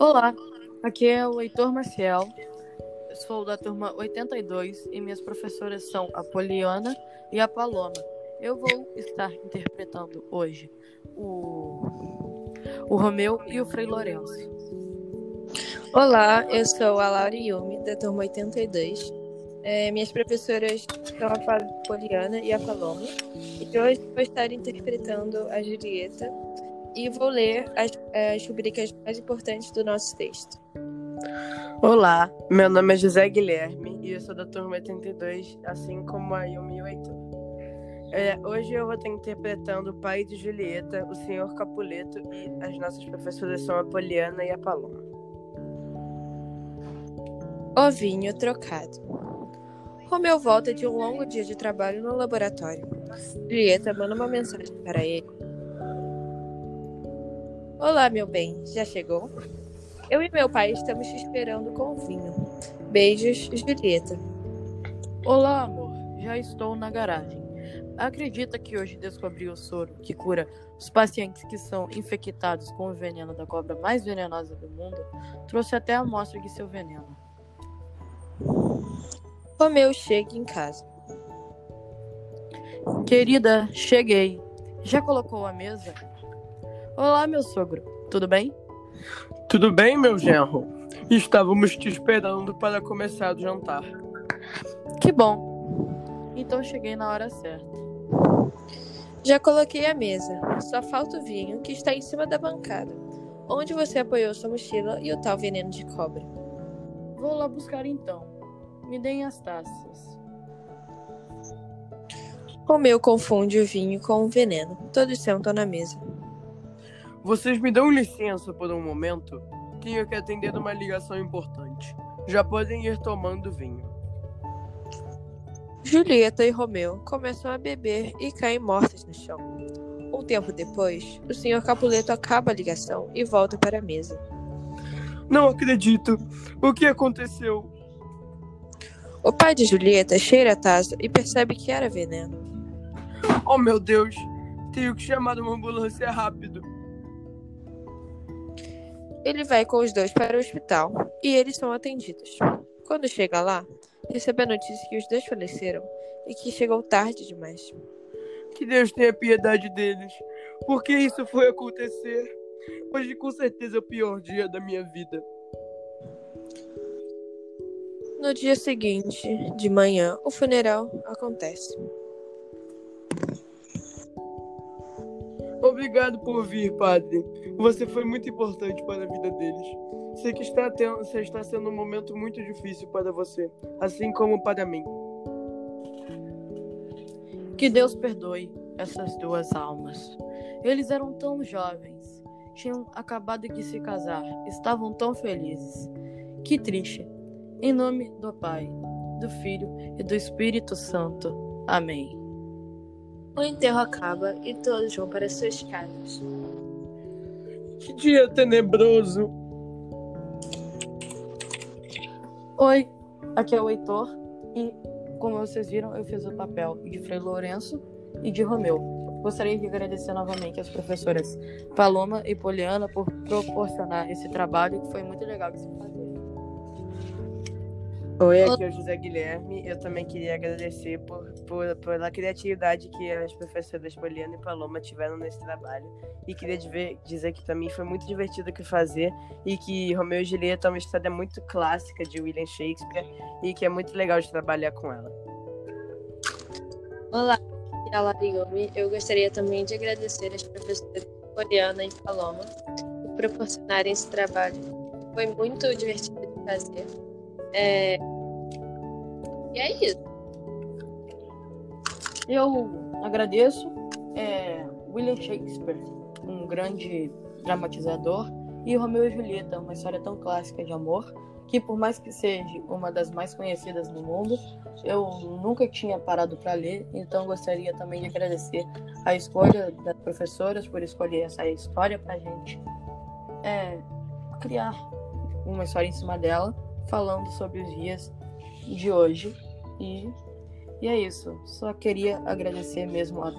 Olá, aqui é o Heitor Maciel, sou da turma 82 e minhas professoras são a Poliana e a Paloma. Eu vou estar interpretando hoje o, o Romeu e o Frei Lourenço. Olá, eu sou a Laura Yumi, da turma 82. É, minhas professoras são a Poliana e a Paloma. E hoje vou estar interpretando a Julieta e vou ler as, as rubricas mais importantes do nosso texto. Olá, meu nome é José Guilherme e eu sou da turma 82, assim como a Yumi e o Heitor. É, hoje eu vou estar interpretando o pai de Julieta, o senhor Capuleto, e as nossas professoras são a Poliana e a Paloma. Ovinho trocado. Romeu volta de um longo dia de trabalho no laboratório. Julieta manda uma mensagem para ele Olá, meu bem, já chegou? Eu e meu pai estamos te esperando com vinho. Beijos, Julieta. Olá, amor, já estou na garagem. Acredita que hoje descobri o soro que cura os pacientes que são infectados com o veneno da cobra mais venenosa do mundo? Trouxe até a amostra de seu veneno. Romeu chega em casa. Querida, cheguei. Já colocou a mesa? Olá, meu sogro. Tudo bem? Tudo bem, meu genro. Estávamos te esperando para começar o jantar. Que bom. Então cheguei na hora certa. Já coloquei a mesa. Só falta o vinho que está em cima da bancada, onde você apoiou sua mochila e o tal veneno de cobra. Vou lá buscar então. Me deem as taças. Romeu confunde o vinho com o veneno. Todos sentam na mesa. Vocês me dão licença por um momento? Tenho que atender uma ligação importante. Já podem ir tomando vinho. Julieta e Romeu começam a beber e caem mortas no chão. Um tempo depois, o Sr. Capuleto acaba a ligação e volta para a mesa. Não acredito! O que aconteceu? O pai de Julieta cheira a taça e percebe que era veneno. Oh meu Deus! Tenho que chamar uma ambulância rápido. Ele vai com os dois para o hospital e eles são atendidos. Quando chega lá, recebe a notícia que os dois faleceram e que chegou tarde demais. Que Deus tenha piedade deles. Por que isso foi acontecer? Hoje com certeza é o pior dia da minha vida. No dia seguinte, de manhã, o funeral acontece. Obrigado por vir, padre. Você foi muito importante para a vida deles. Sei que está, tendo, está sendo um momento muito difícil para você, assim como para mim. Que Deus perdoe essas duas almas. Eles eram tão jovens, tinham acabado de se casar, estavam tão felizes. Que triste. Em nome do Pai, do Filho e do Espírito Santo. Amém. O enterro acaba e todos vão para suas casas. Que dia tenebroso! Oi, aqui é o Heitor e, como vocês viram, eu fiz o papel de Frei Lourenço e de Romeu. Gostaria de agradecer novamente às professoras Paloma e Poliana por proporcionar esse trabalho que foi muito legal de se fazer. Oi, aqui é o José Guilherme. Eu também queria agradecer por, por, pela criatividade que as professoras Poliana e Paloma tiveram nesse trabalho. E queria dizer que também foi muito divertido que fazer e que Romeu e Julieta é uma história muito clássica de William Shakespeare e que é muito legal de trabalhar com ela. Olá, aqui é a Lariomi. Eu gostaria também de agradecer às professoras Poliana e Paloma por proporcionarem esse trabalho. Foi muito divertido de fazer. É... E é isso. Eu agradeço é, William Shakespeare, um grande dramatizador, e Romeu e Julieta, uma história tão clássica de amor, que por mais que seja uma das mais conhecidas do mundo, eu nunca tinha parado para ler, então gostaria também de agradecer a escolha das professoras por escolher essa história para gente é, criar uma história em cima dela falando sobre os dias de hoje. E, e é isso. Só queria agradecer mesmo a.